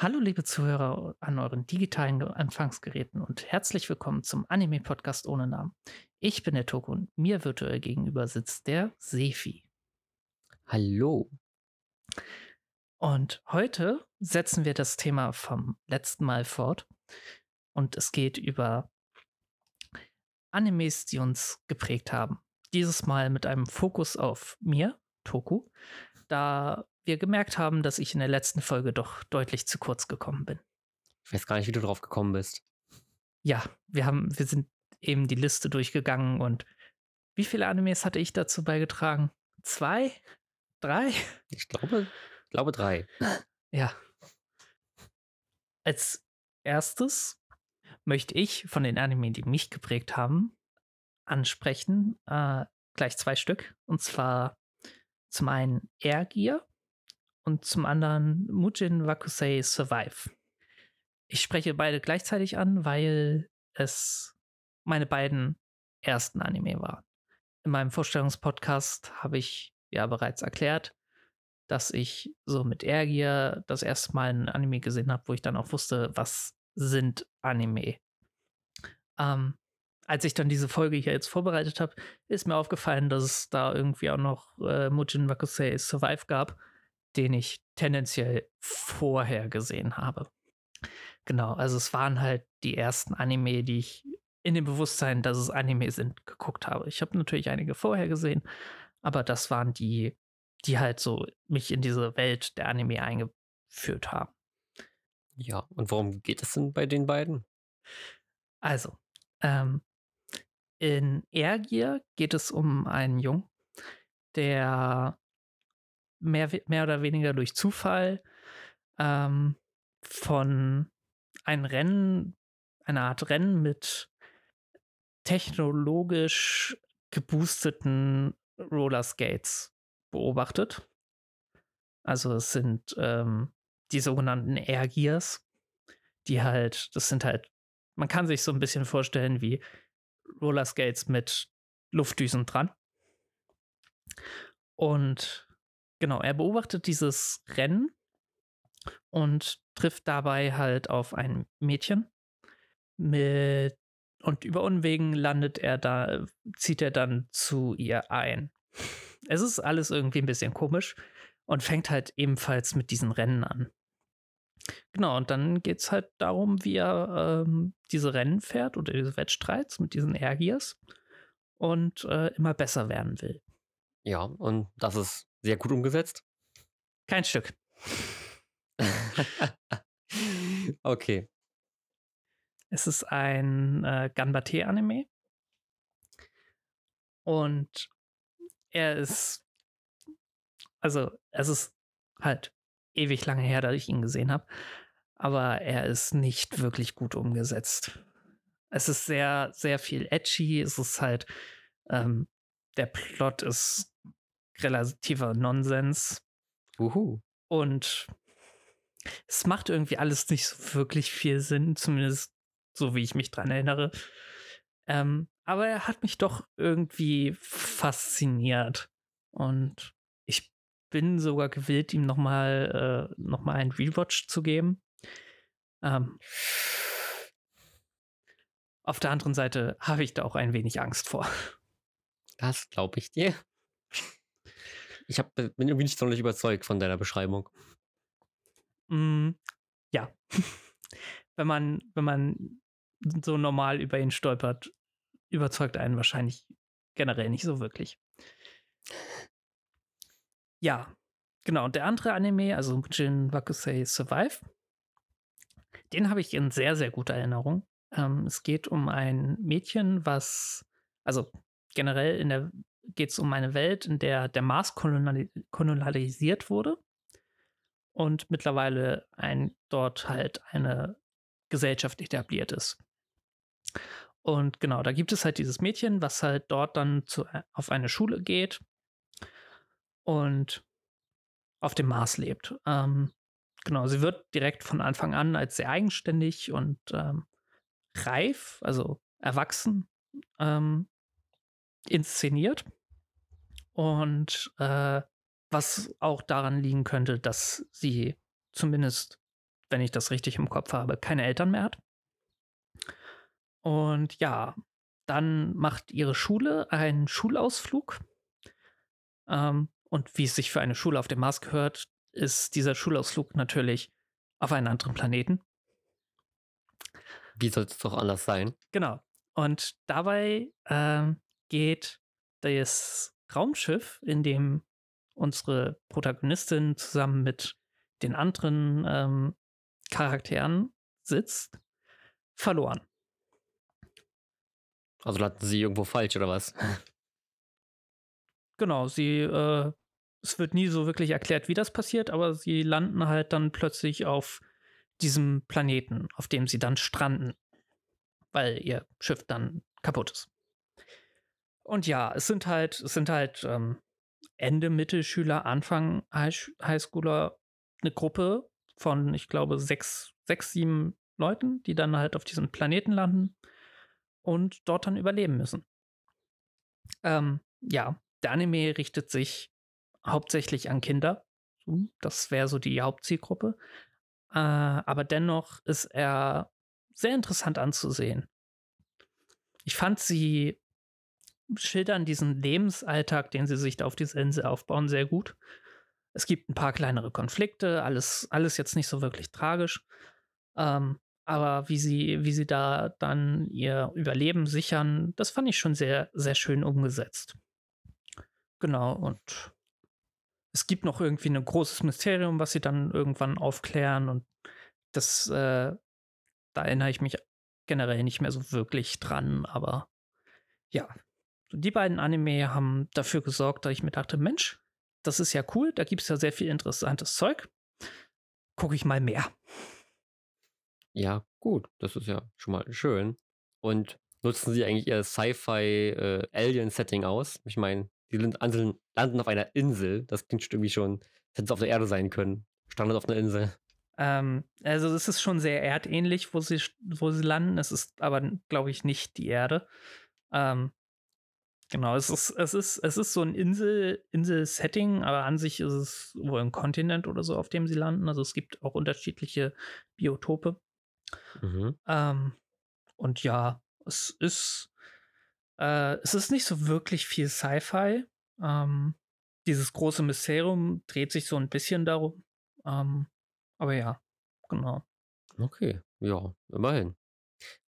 Hallo liebe Zuhörer an euren digitalen Empfangsgeräten und herzlich willkommen zum Anime-Podcast ohne Namen. Ich bin der Toko und mir virtuell gegenüber sitzt der Sefi. Hallo. Und heute setzen wir das Thema vom letzten Mal fort und es geht über Animes, die uns geprägt haben. Dieses Mal mit einem Fokus auf mir, Toku, da wir gemerkt haben, dass ich in der letzten Folge doch deutlich zu kurz gekommen bin. Ich weiß gar nicht, wie du drauf gekommen bist. Ja, wir haben, wir sind eben die Liste durchgegangen und wie viele Animes hatte ich dazu beigetragen? Zwei? Drei? Ich glaube, ich glaube drei. Ja. Als erstes möchte ich von den Animes, die mich geprägt haben, ansprechen. Äh, gleich zwei Stück. Und zwar zum einen Air Gear und zum anderen Mujin Wakusei Survive. Ich spreche beide gleichzeitig an, weil es meine beiden ersten Anime waren. In meinem Vorstellungspodcast habe ich ja bereits erklärt, dass ich so mit Ergier das erste Mal ein Anime gesehen habe, wo ich dann auch wusste, was sind Anime. Ähm, als ich dann diese Folge hier jetzt vorbereitet habe, ist mir aufgefallen, dass es da irgendwie auch noch äh, Mujin Wakusei Survive gab den ich tendenziell vorher gesehen habe. Genau, also es waren halt die ersten Anime, die ich in dem Bewusstsein, dass es Anime sind, geguckt habe. Ich habe natürlich einige vorher gesehen, aber das waren die, die halt so mich in diese Welt der Anime eingeführt haben. Ja, und worum geht es denn bei den beiden? Also, ähm, in Airgear geht es um einen Jungen, der mehr, mehr oder weniger durch Zufall ähm, von einem Rennen, einer Art Rennen mit technologisch geboosteten Rollerskates beobachtet. Also es sind ähm, die sogenannten Air Gears, die halt, das sind halt, man kann sich so ein bisschen vorstellen wie Rollerskates mit Luftdüsen dran. Und Genau, er beobachtet dieses Rennen und trifft dabei halt auf ein Mädchen. Mit, und über Unwegen landet er da, zieht er dann zu ihr ein. Es ist alles irgendwie ein bisschen komisch und fängt halt ebenfalls mit diesen Rennen an. Genau, und dann geht es halt darum, wie er ähm, diese Rennen fährt oder diese Wettstreits mit diesen Airgears und äh, immer besser werden will. Ja, und das ist sehr gut umgesetzt? Kein Stück. okay. Es ist ein äh, Ganbate-Anime. Und er ist, also es ist halt ewig lange her, dass ich ihn gesehen habe, aber er ist nicht wirklich gut umgesetzt. Es ist sehr, sehr viel edgy. Es ist halt, ähm, der Plot ist relativer Nonsens. Uhu. Und es macht irgendwie alles nicht so wirklich viel Sinn, zumindest so wie ich mich dran erinnere. Ähm, aber er hat mich doch irgendwie fasziniert. Und ich bin sogar gewillt, ihm nochmal äh, noch einen Rewatch zu geben. Ähm, auf der anderen Seite habe ich da auch ein wenig Angst vor. Das glaube ich dir. Ich hab, bin irgendwie nicht sonderlich überzeugt von deiner Beschreibung. Mm, ja. wenn man, wenn man so normal über ihn stolpert, überzeugt einen wahrscheinlich generell nicht so wirklich. Ja, genau. Und der andere Anime, also Jin Wakusei Survive, den habe ich in sehr, sehr guter Erinnerung. Ähm, es geht um ein Mädchen, was, also generell in der geht es um eine Welt, in der der Mars kolonialisiert wurde und mittlerweile ein, dort halt eine Gesellschaft etabliert ist. Und genau, da gibt es halt dieses Mädchen, was halt dort dann zu, auf eine Schule geht und auf dem Mars lebt. Ähm, genau, sie wird direkt von Anfang an als sehr eigenständig und ähm, reif, also erwachsen, ähm, inszeniert. Und äh, was auch daran liegen könnte, dass sie zumindest wenn ich das richtig im Kopf habe, keine Eltern mehr hat. Und ja, dann macht ihre Schule einen Schulausflug. Ähm, und wie es sich für eine Schule auf dem Mars gehört, ist dieser Schulausflug natürlich auf einen anderen Planeten. Wie soll es doch anders sein? Genau. Und dabei ähm, geht das Raumschiff, in dem unsere Protagonistin zusammen mit den anderen ähm, Charakteren sitzt, verloren. Also landen sie irgendwo falsch oder was? Genau, sie, äh, es wird nie so wirklich erklärt, wie das passiert, aber sie landen halt dann plötzlich auf diesem Planeten, auf dem sie dann stranden, weil ihr Schiff dann kaputt ist. Und ja, es sind halt, es sind halt ähm, Ende Mittelschüler, Anfang High Highschooler eine Gruppe von, ich glaube, sechs, sechs, sieben Leuten, die dann halt auf diesem Planeten landen und dort dann überleben müssen. Ähm, ja, der Anime richtet sich hauptsächlich an Kinder. Das wäre so die Hauptzielgruppe. Äh, aber dennoch ist er sehr interessant anzusehen. Ich fand sie schildern diesen Lebensalltag, den sie sich da auf dieser Insel aufbauen, sehr gut. Es gibt ein paar kleinere Konflikte, alles, alles jetzt nicht so wirklich tragisch. Ähm, aber wie sie, wie sie da dann ihr Überleben sichern, das fand ich schon sehr, sehr schön umgesetzt. Genau, und es gibt noch irgendwie ein großes Mysterium, was sie dann irgendwann aufklären und das, äh, da erinnere ich mich generell nicht mehr so wirklich dran, aber ja, die beiden Anime haben dafür gesorgt, dass ich mir dachte, Mensch, das ist ja cool, da gibt es ja sehr viel interessantes Zeug. Gucke ich mal mehr. Ja, gut, das ist ja schon mal schön. Und nutzen sie eigentlich ihr Sci-Fi-Alien-Setting äh, aus? Ich meine, die landen auf einer Insel. Das klingt irgendwie schon, hätte es auf der Erde sein können. Standard auf einer Insel. Ähm, also es ist schon sehr erdähnlich, wo sie, wo sie landen. Es ist aber, glaube ich, nicht die Erde. Ähm, genau, es ist, es ist, es ist so ein Insel, Insel-Setting, aber an sich ist es wohl ein Kontinent oder so, auf dem sie landen. Also es gibt auch unterschiedliche Biotope. Mhm. Ähm, und ja, es ist äh, es ist nicht so wirklich viel Sci-Fi. Ähm, dieses große Mysterium dreht sich so ein bisschen darum. Ähm, aber ja, genau. Okay, ja, immerhin.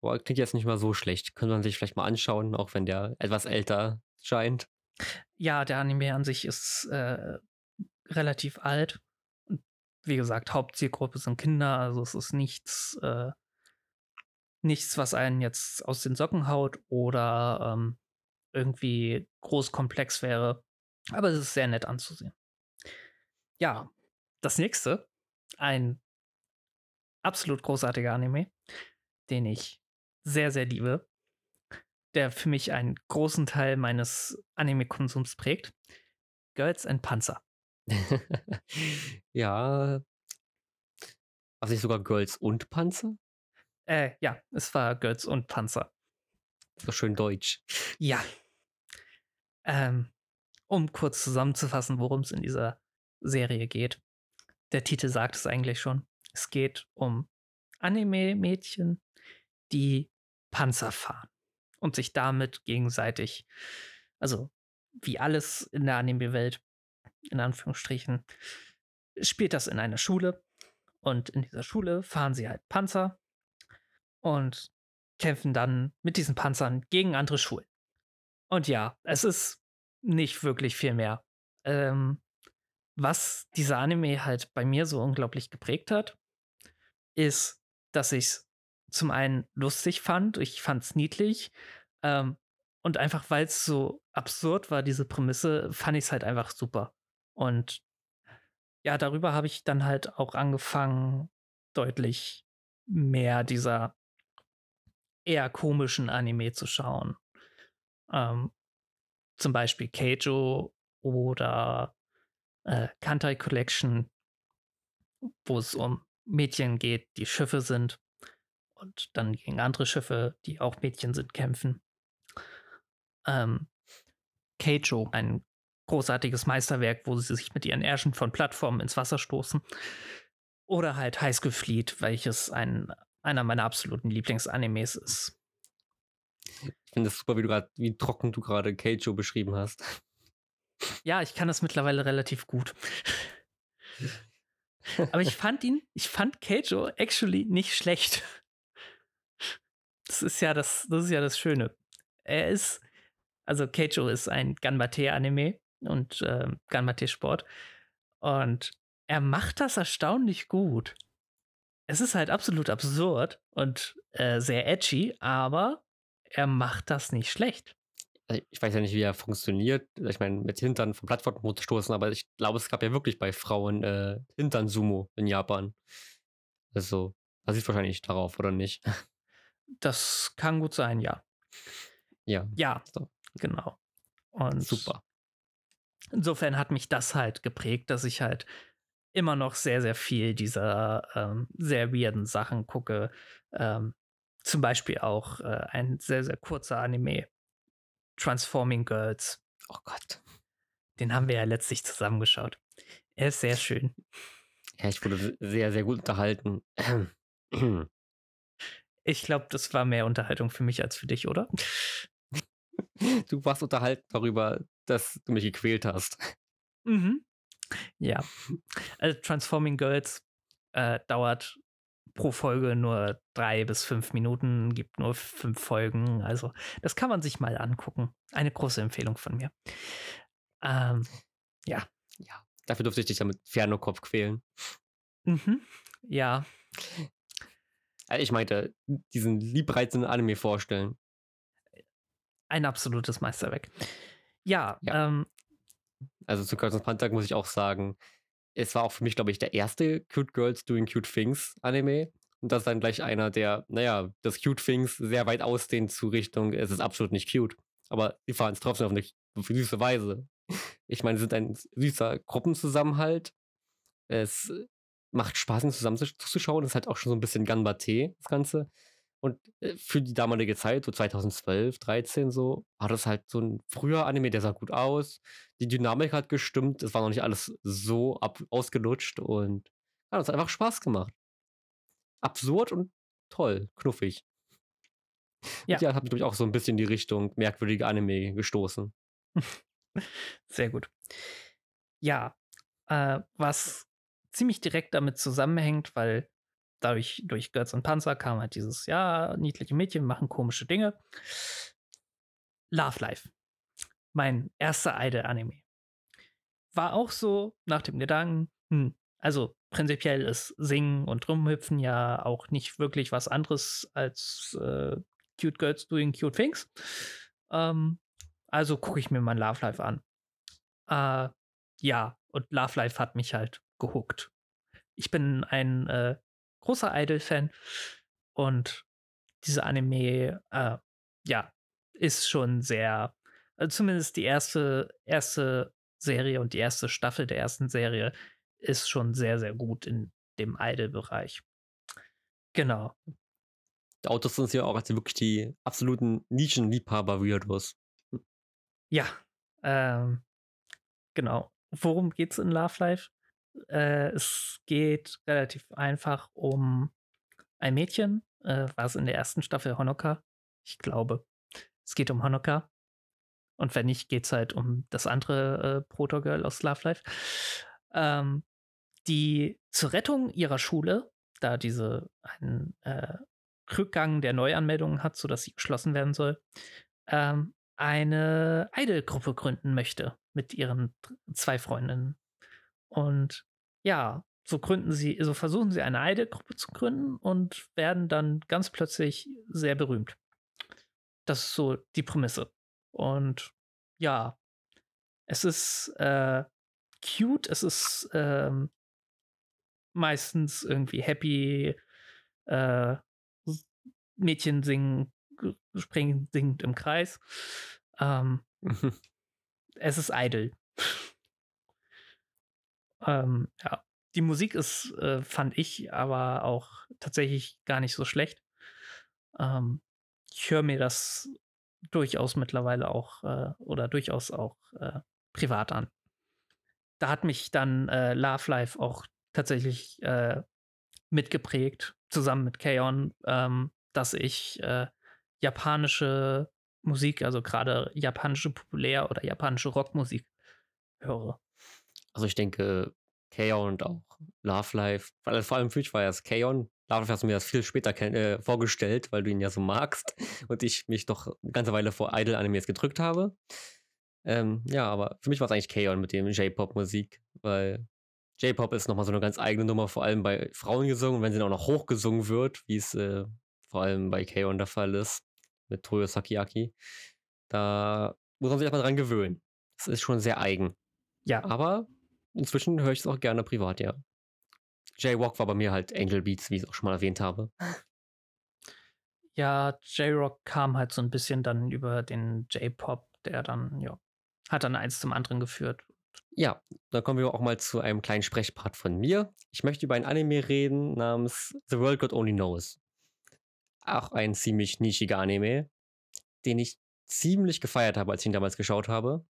Boah, klingt jetzt nicht mal so schlecht. Könnte man sich vielleicht mal anschauen, auch wenn der etwas älter scheint. Ja, der Anime an sich ist äh, relativ alt. Wie gesagt, Hauptzielgruppe sind Kinder, also es ist nichts äh, nichts, was einen jetzt aus den Socken haut oder ähm, irgendwie groß komplex wäre. Aber es ist sehr nett anzusehen. Ja, das nächste, ein absolut großartiger Anime, den ich sehr, sehr liebe, der für mich einen großen Teil meines Anime-Konsums prägt. Girls and Panzer. ja. Was nicht sogar Girls und Panzer? Äh, ja, es war Götz und Panzer. So schön deutsch. Ja. Ähm, um kurz zusammenzufassen, worum es in dieser Serie geht. Der Titel sagt es eigentlich schon. Es geht um Anime-Mädchen, die Panzer fahren und sich damit gegenseitig, also wie alles in der Anime-Welt, in Anführungsstrichen, spielt das in einer Schule. Und in dieser Schule fahren sie halt Panzer und kämpfen dann mit diesen Panzern gegen andere Schulen. Und ja, es ist nicht wirklich viel mehr. Ähm, was dieser Anime halt bei mir so unglaublich geprägt hat, ist, dass ich es zum einen lustig fand, ich fand es niedlich ähm, und einfach weil es so absurd war, diese Prämisse, fand ich es halt einfach super. Und ja, darüber habe ich dann halt auch angefangen, deutlich mehr dieser eher komischen Anime zu schauen. Ähm, zum Beispiel Keijo oder äh, Kantai Collection, wo es um Mädchen geht, die Schiffe sind und dann gegen andere Schiffe, die auch Mädchen sind, kämpfen. Ähm, Keijo, ein großartiges Meisterwerk, wo sie sich mit ihren Ärschen von Plattformen ins Wasser stoßen. Oder halt High School Fleet, welches ein, einer meiner absoluten Lieblingsanimes ist. Ich finde es super, wie du gerade, wie trocken du gerade Keijo beschrieben hast. Ja, ich kann das mittlerweile relativ gut. Aber ich fand ihn, ich fand Keijo actually nicht schlecht. Das ist ja das, das ist ja das Schöne. Er ist, also Keijo ist ein Ganbate-Anime und äh, Ganbate-Sport. Und er macht das erstaunlich gut. Es ist halt absolut absurd und äh, sehr edgy, aber er macht das nicht schlecht. Also, ich weiß ja nicht, wie er funktioniert. Ich meine, mit Hintern von Plattformen stoßen, aber ich glaube, es gab ja wirklich bei Frauen äh, Hintern-Sumo in Japan. Also, da sieht wahrscheinlich darauf, oder nicht? Das kann gut sein, ja. Ja. Ja, so. genau. Und Super. Insofern hat mich das halt geprägt, dass ich halt immer noch sehr, sehr viel dieser ähm, sehr weirden Sachen gucke. Ähm, zum Beispiel auch äh, ein sehr, sehr kurzer Anime, Transforming Girls. Oh Gott. Den haben wir ja letztlich zusammengeschaut. Er ist sehr schön. Ja, ich wurde sehr, sehr gut unterhalten. Ich glaube, das war mehr Unterhaltung für mich als für dich, oder? Du warst unterhalten darüber, dass du mich gequält hast. Mhm. Ja. Also Transforming Girls äh, dauert pro Folge nur drei bis fünf Minuten, gibt nur fünf Folgen. Also das kann man sich mal angucken. Eine große Empfehlung von mir. Ähm, ja. Ja. Dafür durfte ich dich damit Fernokopf quälen. Mhm. Ja. Äh, ich meinte, diesen liebreizenden Anime vorstellen. Ein absolutes Meisterwerk. Ja, Ja. Ähm, Also zu and Panther muss ich auch sagen, es war auch für mich, glaube ich, der erste Cute Girls Doing Cute Things Anime. Und das ist dann gleich einer, der, naja, das Cute Things sehr weit ausdehnt zu Richtung, es ist absolut nicht cute. Aber sie fahren es trotzdem auf eine auf eine süße Weise. Ich meine, sie sind ein süßer Gruppenzusammenhalt. Es macht Spaß, ihnen zusammen zu- zuzuschauen. Ist halt auch schon so ein bisschen Ganbate, das Ganze. Und äh, für die damalige Zeit, so 2012, 13 so, war das halt so ein früher Anime, der sah gut aus. Die Dynamik hat gestimmt. Es war noch nicht alles so ab ausgelutscht und ja, hat einfach Spaß gemacht. Absurd und toll, knuffig. Ja. Und ja, hat mich, auch so ein bisschen in die Richtung merkwürdige Anime gestoßen. Sehr gut. Ja, äh, was ziemlich direkt damit zusammenhängt, weil dadurch durch Götz und Panzer kam halt dieses, ja, niedliche Mädchen machen komische Dinge. Love Life. Mein erster Idol-Anime. War auch so nach dem Gedanken, hm, also prinzipiell ist Singen und Rumhüpfen ja auch nicht wirklich was anderes als äh, Cute Girls doing cute things. Ähm, also gucke ich mir mal Love Life an. Äh, ja, und Love Life hat mich halt gehuckt. Ich bin ein äh, großer Idol-Fan und diese Anime, äh, ja, ist schon sehr, also zumindest die erste, erste Serie und die erste Staffel der ersten Serie ist schon sehr, sehr gut in dem Idol-Bereich. Genau. Die Autos sind ja auch als wirklich die absoluten Nischenliebhaber-Weirdos. Ja, ähm, genau. Worum geht's in Love Life? Äh, es geht relativ einfach um ein Mädchen, äh, war es in der ersten Staffel Honoka? Ich glaube, es geht um Honoka. Und wenn nicht, geht's halt um das andere äh, Protogirl aus Love Life. Ähm, die zur Rettung ihrer Schule, da diese einen äh, Rückgang der Neuanmeldungen hat, sodass sie geschlossen werden soll, ähm, eine Idol-Gruppe gründen möchte mit ihren zwei Freundinnen. Und ja, so gründen sie, so versuchen sie eine Idol-Gruppe zu gründen und werden dann ganz plötzlich sehr berühmt. Das ist so die Prämisse. Und ja, es ist äh, cute, es ist ähm, meistens irgendwie happy. Äh, Mädchen singen, springen singend im Kreis. Ähm, es ist idle. Ähm, ja. Die Musik ist, äh, fand ich, aber auch tatsächlich gar nicht so schlecht. Ähm, ich höre mir das durchaus mittlerweile auch äh, oder durchaus auch äh, privat an. Da hat mich dann äh, Love Life auch tatsächlich äh, mitgeprägt, zusammen mit Kaon, ähm, dass ich äh, japanische Musik, also gerade japanische Populär- oder japanische Rockmusik höre. Also ich denke, Kaon und auch Love Life, vor vor allem für mich war ja es Kaon. Love Life hast du mir das viel später äh, vorgestellt, weil du ihn ja so magst und ich mich doch eine ganze Weile vor Idol-Animes gedrückt habe. Ähm, ja, aber für mich war es eigentlich Kaon mit dem J-Pop-Musik, weil J-Pop ist nochmal so eine ganz eigene Nummer, vor allem bei Frauen gesungen, wenn sie dann auch noch hochgesungen wird, wie es äh, vor allem bei Kaon der Fall ist, mit Toyo Sakiaki. Da muss man sich erstmal dran gewöhnen. Das ist schon sehr eigen. Ja. Aber inzwischen höre ich es auch gerne privat, ja. J-Walk war bei mir halt Angel Beats, wie ich es auch schon mal erwähnt habe. Ja, J-Rock kam halt so ein bisschen dann über den J-Pop, der dann, ja, hat dann eins zum anderen geführt. Ja, dann kommen wir auch mal zu einem kleinen Sprechpart von mir. Ich möchte über ein Anime reden namens The World God Only Knows. Auch ein ziemlich nischiger Anime, den ich ziemlich gefeiert habe, als ich ihn damals geschaut habe.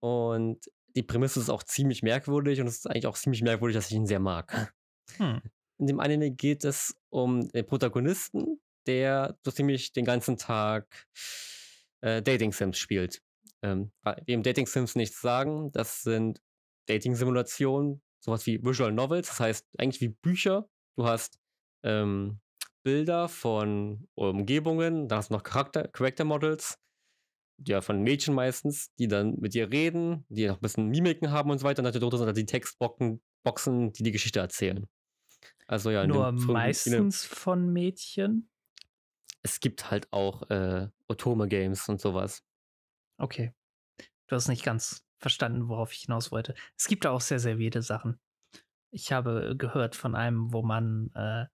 Und die Prämisse ist auch ziemlich merkwürdig und es ist eigentlich auch ziemlich merkwürdig, dass ich ihn sehr mag. Hm. In dem Anime geht es um den Protagonisten, der so ziemlich den ganzen Tag äh, Dating-Sims spielt. Ähm, wem Dating-Sims nichts sagen, das sind Dating-Simulationen, sowas wie Visual Novels, das heißt eigentlich wie Bücher. Du hast ähm, Bilder von Umgebungen, da hast du noch Charakter, Character Models, ja, von Mädchen meistens, die dann mit dir reden, die noch ein bisschen Mimiken haben und so weiter. Und darunter sind halt die Textboxen, Boxen, die die Geschichte erzählen. Also ja, nur dem, meistens dem, von Mädchen. Es gibt halt auch äh, Otome-Games und sowas. Okay. Du hast nicht ganz verstanden, worauf ich hinaus wollte. Es gibt auch sehr, sehr viele Sachen. Ich habe gehört von einem, wo man, äh,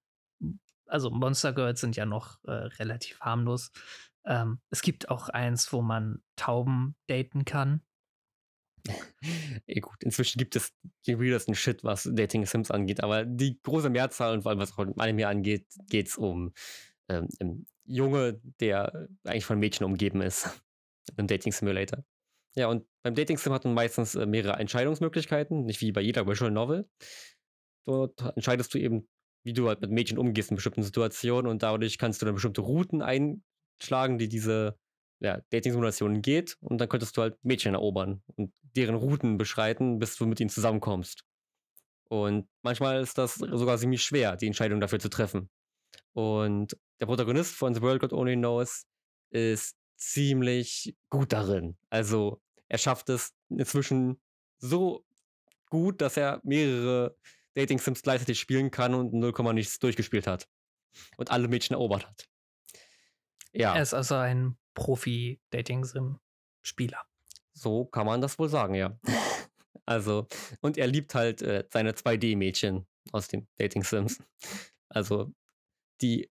also Monster Girls sind ja noch äh, relativ harmlos. Ähm, es gibt auch eins, wo man Tauben daten kann. Ey, gut, inzwischen gibt es den weirdesten Shit, was Dating Sims angeht, aber die große Mehrzahl und vor allem was auch Anime angeht, geht es um ähm, Junge, der eigentlich von Mädchen umgeben ist. Im Dating Simulator. Ja, und beim Dating Sim hat man meistens äh, mehrere Entscheidungsmöglichkeiten, nicht wie bei jeder Visual Novel. Dort entscheidest du eben, wie du halt mit Mädchen umgehst in bestimmten Situationen und dadurch kannst du dann bestimmte Routen ein, schlagen, die diese ja, Dating-Simulationen geht und dann könntest du halt Mädchen erobern und deren Routen beschreiten, bis du mit ihnen zusammenkommst. Und manchmal ist das sogar ziemlich schwer, die Entscheidung dafür zu treffen. Und der Protagonist von The World God Only Knows ist ziemlich gut darin. Also er schafft es inzwischen so gut, dass er mehrere Dating-Sims gleichzeitig spielen kann und 0, nichts durchgespielt hat. Und alle Mädchen erobert hat. Ja. Er ist also ein Profi-Dating-Sim-Spieler. So kann man das wohl sagen, ja. also, und er liebt halt äh, seine 2D-Mädchen aus den Dating-Sims. Also, die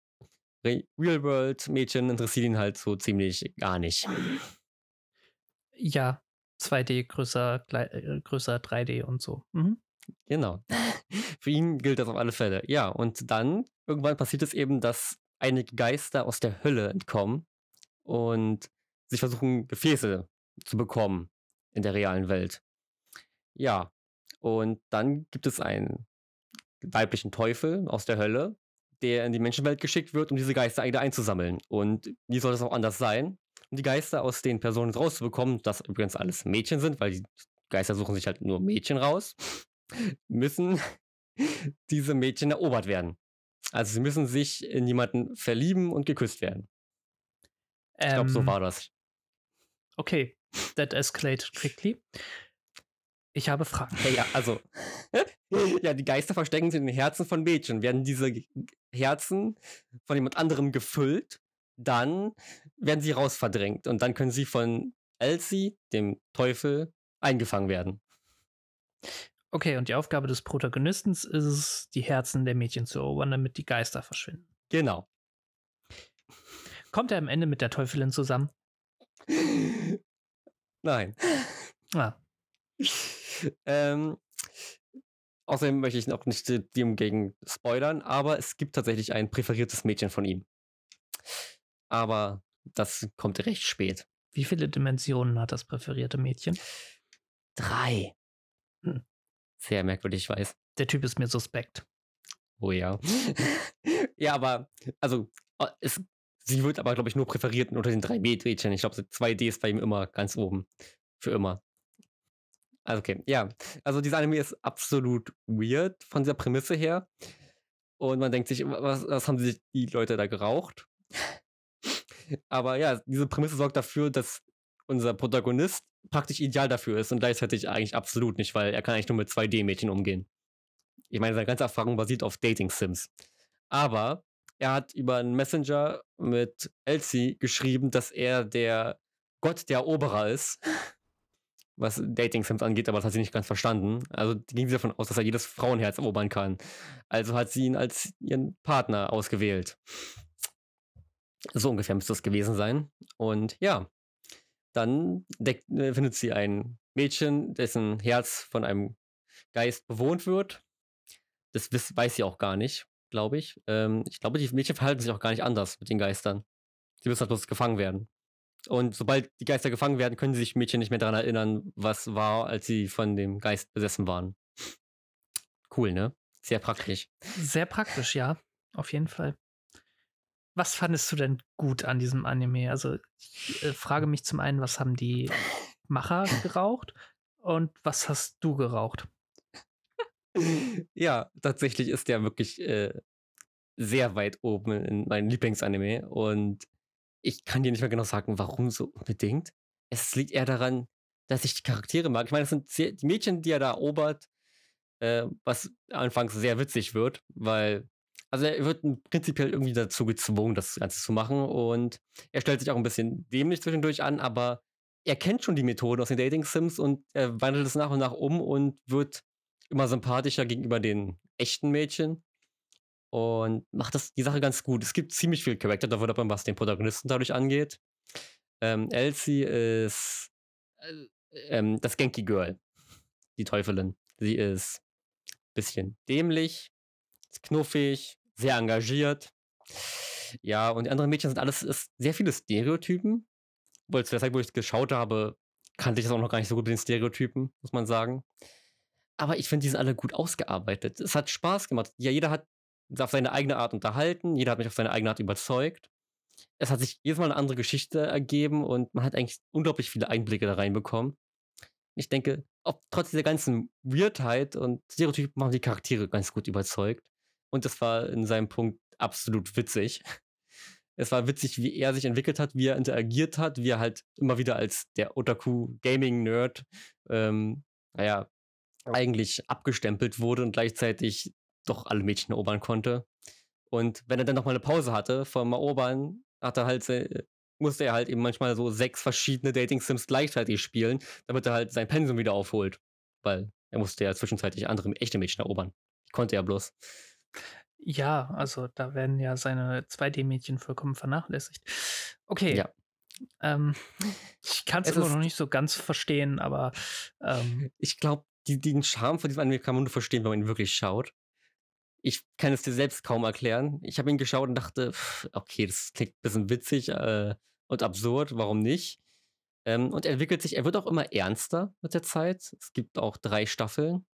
Real-World-Mädchen interessieren ihn halt so ziemlich gar nicht. Ja, 2D größer, äh, größer 3D und so. Mhm. Genau. Für ihn gilt das auf alle Fälle. Ja, und dann irgendwann passiert es eben, dass einige Geister aus der Hölle entkommen und sich versuchen, Gefäße zu bekommen in der realen Welt. Ja, und dann gibt es einen weiblichen Teufel aus der Hölle, der in die Menschenwelt geschickt wird, um diese Geister wieder einzusammeln. Und wie soll das auch anders sein? Um die Geister aus den Personen rauszubekommen, das übrigens alles Mädchen sind, weil die Geister suchen sich halt nur Mädchen raus, müssen diese Mädchen erobert werden. Also sie müssen sich in jemanden verlieben und geküsst werden. Ich glaube, so ähm, war das. Okay, that escalated quickly. Ich habe Fragen. Ja, ja, also. ja, die Geister verstecken sich in den Herzen von Mädchen. Werden diese Herzen von jemand anderem gefüllt, dann werden sie rausverdrängt. Und dann können sie von Elsie, dem Teufel, eingefangen werden. Okay, und die Aufgabe des Protagonisten ist es, die Herzen der Mädchen zu erobern, damit die Geister verschwinden. Genau. Kommt er am Ende mit der Teufelin zusammen? Nein. Ah. ähm, außerdem möchte ich noch nicht dem gegen spoilern, aber es gibt tatsächlich ein präferiertes Mädchen von ihm. Aber das kommt recht spät. Wie viele Dimensionen hat das präferierte Mädchen? Drei. Hm. Sehr merkwürdig, ich weiß. Der Typ ist mir suspekt. Oh ja. ja, aber, also, äh, es, sie wird aber, glaube ich, nur präferiert unter den drei Mädchen. Ich glaube, 2D ist bei ihm immer ganz oben. Für immer. Also, okay, ja. Also, dieser Anime ist absolut weird von dieser Prämisse her. Und man denkt sich, was, was haben sich die Leute da geraucht? Aber ja, diese Prämisse sorgt dafür, dass unser Protagonist praktisch ideal dafür ist und gleichzeitig eigentlich absolut nicht, weil er kann eigentlich nur mit 2D-Mädchen umgehen. Ich meine, seine ganze Erfahrung basiert auf Dating-Sims. Aber er hat über einen Messenger mit Elsie geschrieben, dass er der Gott der Eroberer ist, was Dating-Sims angeht, aber das hat sie nicht ganz verstanden. Also ging sie davon aus, dass er jedes Frauenherz erobern kann. Also hat sie ihn als ihren Partner ausgewählt. So ungefähr müsste es gewesen sein. Und ja, dann deckt, äh, findet sie ein Mädchen, dessen Herz von einem Geist bewohnt wird. Das weiß sie auch gar nicht, glaube ich. Ähm, ich glaube, die Mädchen verhalten sich auch gar nicht anders mit den Geistern. Sie müssen halt bloß gefangen werden. Und sobald die Geister gefangen werden, können sich Mädchen nicht mehr daran erinnern, was war, als sie von dem Geist besessen waren. Cool, ne? Sehr praktisch. Sehr praktisch, ja. Auf jeden Fall. Was fandest du denn gut an diesem Anime? Also, ich äh, frage mich zum einen, was haben die Macher geraucht und was hast du geraucht? Ja, tatsächlich ist der wirklich äh, sehr weit oben in meinem Lieblingsanime und ich kann dir nicht mehr genau sagen, warum so unbedingt. Es liegt eher daran, dass ich die Charaktere mag. Ich meine, das sind die Mädchen, die er da erobert, äh, was anfangs sehr witzig wird, weil also er wird prinzipiell irgendwie dazu gezwungen, das Ganze zu machen. Und er stellt sich auch ein bisschen dämlich zwischendurch an, aber er kennt schon die Methoden aus den Dating-Sims und er wandelt es nach und nach um und wird immer sympathischer gegenüber den echten Mädchen. Und macht das die Sache ganz gut. Es gibt ziemlich viel Charakter Development, was den Protagonisten dadurch angeht. Ähm, Elsie ist äh, ähm, das Genki Girl. Die Teufelin. Sie ist ein bisschen dämlich, knuffig, sehr engagiert. Ja, und die anderen Mädchen sind alles ist sehr viele Stereotypen. Weil zu der Zeit, wo ich geschaut habe, kannte ich das auch noch gar nicht so gut mit den Stereotypen, muss man sagen. Aber ich finde, die sind alle gut ausgearbeitet. Es hat Spaß gemacht. Ja, jeder hat auf seine eigene Art unterhalten, jeder hat mich auf seine eigene Art überzeugt. Es hat sich jedes Mal eine andere Geschichte ergeben und man hat eigentlich unglaublich viele Einblicke da reinbekommen. Ich denke, auch trotz dieser ganzen Weirdheit und Stereotypen haben die Charaktere ganz gut überzeugt. Und das war in seinem Punkt absolut witzig. Es war witzig, wie er sich entwickelt hat, wie er interagiert hat, wie er halt immer wieder als der Otaku-Gaming-Nerd, ähm, naja, eigentlich abgestempelt wurde und gleichzeitig doch alle Mädchen erobern konnte. Und wenn er dann nochmal eine Pause hatte vom Erobern, hat er halt, musste er halt eben manchmal so sechs verschiedene Dating-Sims gleichzeitig spielen, damit er halt sein Pensum wieder aufholt. Weil er musste ja zwischenzeitlich andere echte Mädchen erobern. Die konnte er bloß. Ja, also da werden ja seine 2D-Mädchen vollkommen vernachlässigt. Okay. Ja. Ähm, ich kann es immer noch nicht so ganz verstehen, aber ähm, ich glaube, den Charme von diesem Anime kann man nur verstehen, wenn man ihn wirklich schaut. Ich kann es dir selbst kaum erklären. Ich habe ihn geschaut und dachte, okay, das klingt ein bisschen witzig äh, und absurd, warum nicht? Ähm, und er entwickelt sich, er wird auch immer ernster mit der Zeit. Es gibt auch drei Staffeln.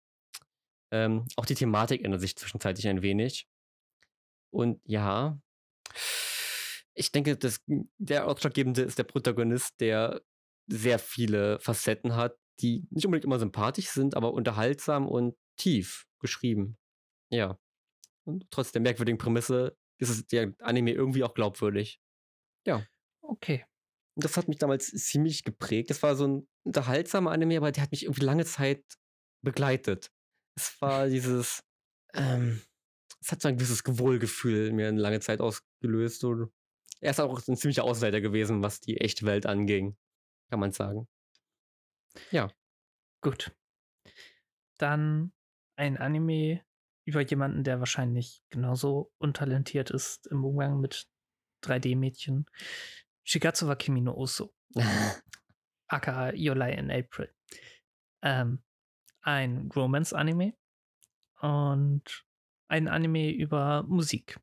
Ähm, auch die Thematik ändert sich zwischenzeitlich ein wenig. Und ja, ich denke, das, der Ausschlaggebende ist der Protagonist, der sehr viele Facetten hat, die nicht unbedingt immer sympathisch sind, aber unterhaltsam und tief geschrieben. Ja. Und trotz der merkwürdigen Prämisse ist es der Anime irgendwie auch glaubwürdig. Ja. Okay. Und das hat mich damals ziemlich geprägt. Das war so ein unterhaltsamer Anime, aber der hat mich irgendwie lange Zeit begleitet. Es war dieses, ähm, es hat so ein gewisses Wohlgefühl mir eine lange Zeit ausgelöst. Und er ist auch ein ziemlicher Außenseiter gewesen, was die echte Welt anging, kann man sagen. Ja. Gut. Dann ein Anime über jemanden, der wahrscheinlich genauso untalentiert ist im Umgang mit 3D-Mädchen. Shigatsu wa Kimi no Oso. aka Yolai in April. Ähm, ein Romance-Anime und ein Anime über Musik.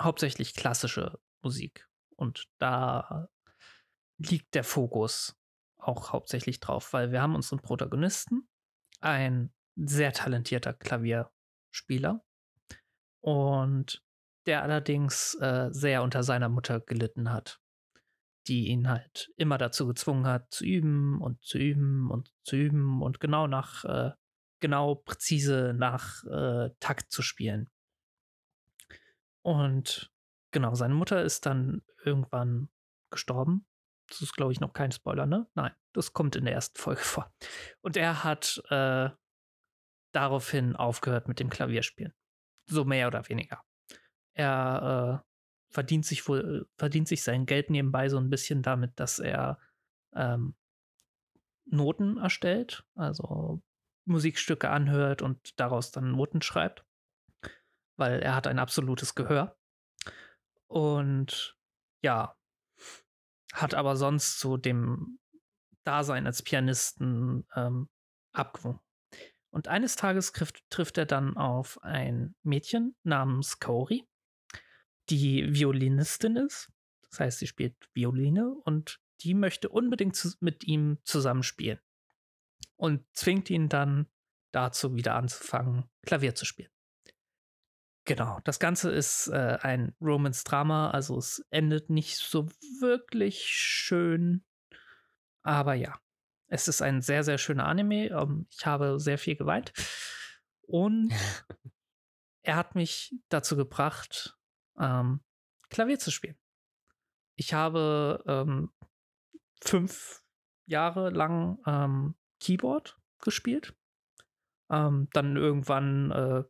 Hauptsächlich klassische Musik. Und da liegt der Fokus auch hauptsächlich drauf, weil wir haben unseren Protagonisten, ein sehr talentierter Klavierspieler, und der allerdings äh, sehr unter seiner Mutter gelitten hat, die ihn halt immer dazu gezwungen hat, zu üben und zu üben und zu üben und genau nach, äh, genau präzise nach äh, Takt zu spielen. Und genau, seine Mutter ist dann irgendwann gestorben. Das ist, glaube ich, noch kein Spoiler, ne? Nein, das kommt in der ersten Folge vor. Und er hat äh, daraufhin aufgehört mit dem Klavierspielen. So mehr oder weniger. Er verdient sich wohl, verdient sich sein Geld nebenbei so ein bisschen damit, dass er ähm, Noten erstellt, also Musikstücke anhört und daraus dann Noten schreibt, weil er hat ein absolutes Gehör. Und ja, hat aber sonst so dem Dasein als Pianisten ähm, abgewungen. Und eines Tages trifft, trifft er dann auf ein Mädchen namens Kaori, die Violinistin ist. Das heißt, sie spielt Violine und die möchte unbedingt zu, mit ihm zusammenspielen. Und zwingt ihn dann dazu, wieder anzufangen, Klavier zu spielen. Genau, das Ganze ist äh, ein Romance-Drama, also es endet nicht so wirklich schön. Aber ja, es ist ein sehr, sehr schöner Anime. Ähm, ich habe sehr viel geweint. Und er hat mich dazu gebracht, ähm, Klavier zu spielen. Ich habe ähm, fünf Jahre lang ähm, Keyboard gespielt. Ähm, dann irgendwann äh,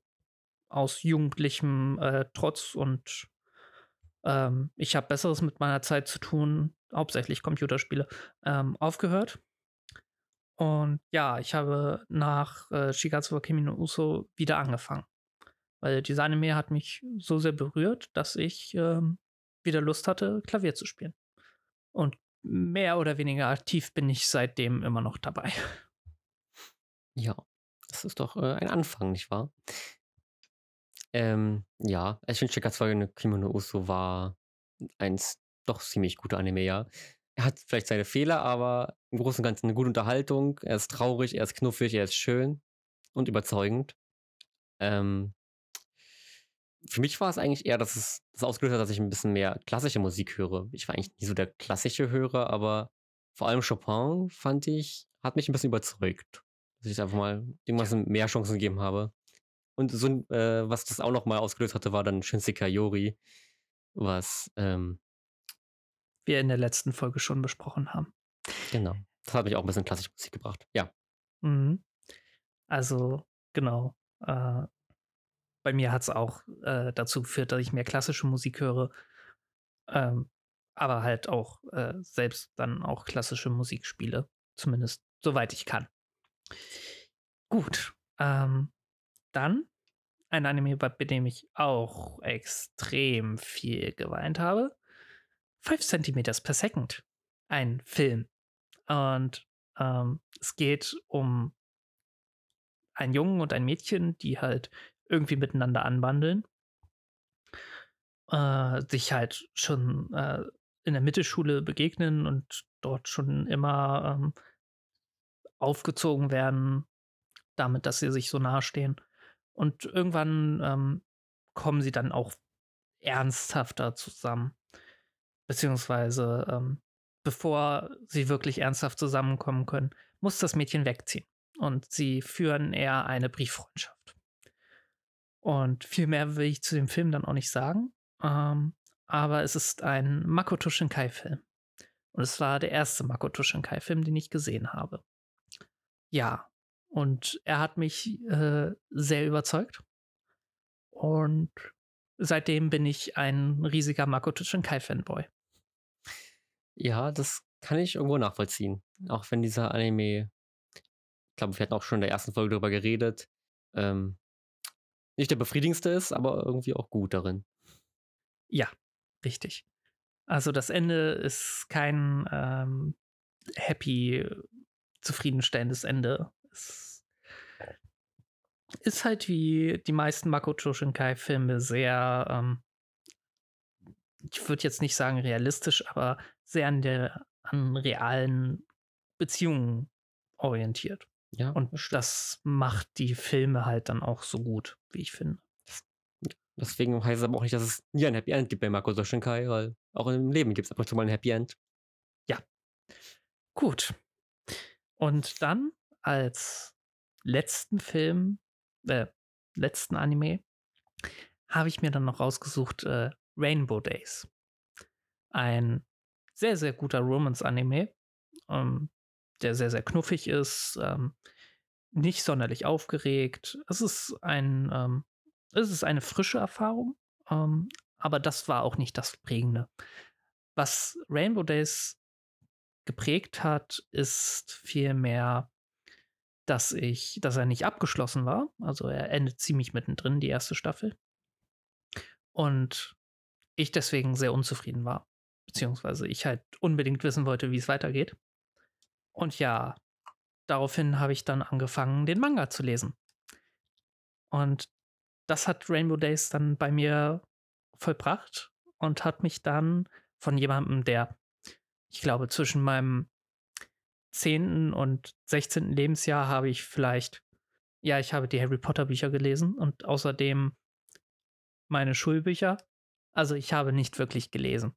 aus jugendlichem äh, Trotz und ähm, ich habe Besseres mit meiner Zeit zu tun, hauptsächlich Computerspiele, ähm, aufgehört. Und ja, ich habe nach äh, Shigatsu Kimi no Uso wieder angefangen. Weil diese Anime hat mich so sehr berührt, dass ich ähm, wieder Lust hatte, Klavier zu spielen. Und mehr oder weniger aktiv bin ich seitdem immer noch dabei. Ja, das ist doch äh, ein Anfang, nicht wahr? Ähm, ja, ich finde Shikatsuga no Kimono Uso war eins doch ziemlich guter Anime, ja. Er hat vielleicht seine Fehler, aber im Großen und Ganzen eine gute Unterhaltung. Er ist traurig, er ist knuffig, er ist schön und überzeugend. Ähm, für mich war es eigentlich eher, dass es das ausgelöst hat, dass ich ein bisschen mehr klassische Musik höre. Ich war eigentlich nie so der klassische Hörer, aber vor allem Chopin fand ich, hat mich ein bisschen überzeugt. Dass ich einfach mal irgendwas mehr Chancen gegeben habe. Und so äh, was das auch noch mal ausgelöst hatte, war dann Shinsekai Yori, was ähm, wir in der letzten Folge schon besprochen haben. Genau. Das hat mich auch ein bisschen klassische Musik gebracht. Ja. Mhm. Also, genau. Äh, bei mir hat es auch äh, dazu geführt, dass ich mehr klassische Musik höre. Ähm, aber halt auch äh, selbst dann auch klassische Musik spiele. Zumindest soweit ich kann. Gut. Ähm, dann ein Anime, bei dem ich auch extrem viel geweint habe. 5 cm per Second. Ein Film. Und ähm, es geht um einen Jungen und ein Mädchen, die halt irgendwie miteinander anwandeln. Äh, sich halt schon äh, in der Mittelschule begegnen und dort schon immer ähm, aufgezogen werden, damit, dass sie sich so nahestehen. Und irgendwann ähm, kommen sie dann auch ernsthafter zusammen. Beziehungsweise, ähm, bevor sie wirklich ernsthaft zusammenkommen können, muss das Mädchen wegziehen. Und sie führen eher eine Brieffreundschaft. Und viel mehr will ich zu dem Film dann auch nicht sagen. Ähm, aber es ist ein Makoto Shinkai-Film. Und es war der erste Makoto Shinkai-Film, den ich gesehen habe. Ja, und er hat mich äh, sehr überzeugt. Und seitdem bin ich ein riesiger Makoto Shinkai-Fanboy. Ja, das kann ich irgendwo nachvollziehen. Auch wenn dieser Anime, ich glaube, wir hatten auch schon in der ersten Folge darüber geredet, ähm, nicht der befriedigendste ist, aber irgendwie auch gut darin. Ja, richtig. Also das Ende ist kein ähm, happy, zufriedenstellendes Ende. Es ist halt wie die meisten Makoto Shinkai-Filme sehr, ähm, ich würde jetzt nicht sagen realistisch, aber sehr an der an realen Beziehungen orientiert. Ja. Und das macht die Filme halt dann auch so gut, wie ich finde. Deswegen heißt es aber auch nicht, dass es nie ein Happy End gibt bei Makoto Shinkai, weil auch im Leben gibt es ab und zu mal ein Happy End. Gut. Und dann als letzten Film, äh, letzten Anime, habe ich mir dann noch rausgesucht äh, Rainbow Days. Ein sehr, sehr guter Romance-Anime, ähm, der sehr, sehr knuffig ist, ähm, nicht sonderlich aufgeregt. Es ist ein, ähm, es ist eine frische Erfahrung, ähm, aber das war auch nicht das Prägende. Was Rainbow Days geprägt hat, ist vielmehr, dass ich, dass er nicht abgeschlossen war. Also er endet ziemlich mittendrin, die erste Staffel. Und ich deswegen sehr unzufrieden war. Beziehungsweise ich halt unbedingt wissen wollte, wie es weitergeht. Und ja, daraufhin habe ich dann angefangen, den Manga zu lesen. Und das hat Rainbow Days dann bei mir vollbracht und hat mich dann von jemandem, der, ich glaube, zwischen meinem 10. und 16. Lebensjahr habe ich vielleicht, ja, ich habe die Harry Potter Bücher gelesen und außerdem meine Schulbücher. Also ich habe nicht wirklich gelesen.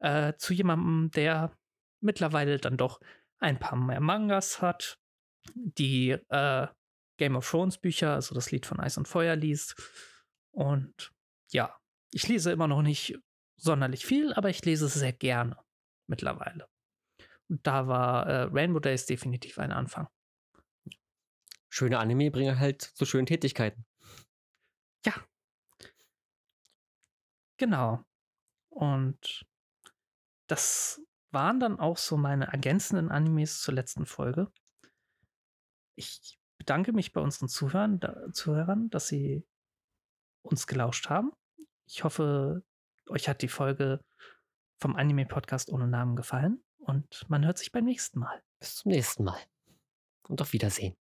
Äh, zu jemandem, der mittlerweile dann doch ein paar mehr Mangas hat, die äh, Game of Thrones Bücher, also das Lied von Eis und Feuer liest. Und ja, ich lese immer noch nicht sonderlich viel, aber ich lese sehr gerne mittlerweile. Und da war äh, Rainbow Days definitiv ein Anfang. Schöne Anime bringen halt zu schönen Tätigkeiten. Ja. Genau. Und das waren dann auch so meine ergänzenden Animes zur letzten Folge. Ich bedanke mich bei unseren Zuhörern, da, Zuhörern, dass sie uns gelauscht haben. Ich hoffe, euch hat die Folge vom Anime-Podcast ohne Namen gefallen und man hört sich beim nächsten Mal. Bis zum nächsten Mal. Und auf Wiedersehen.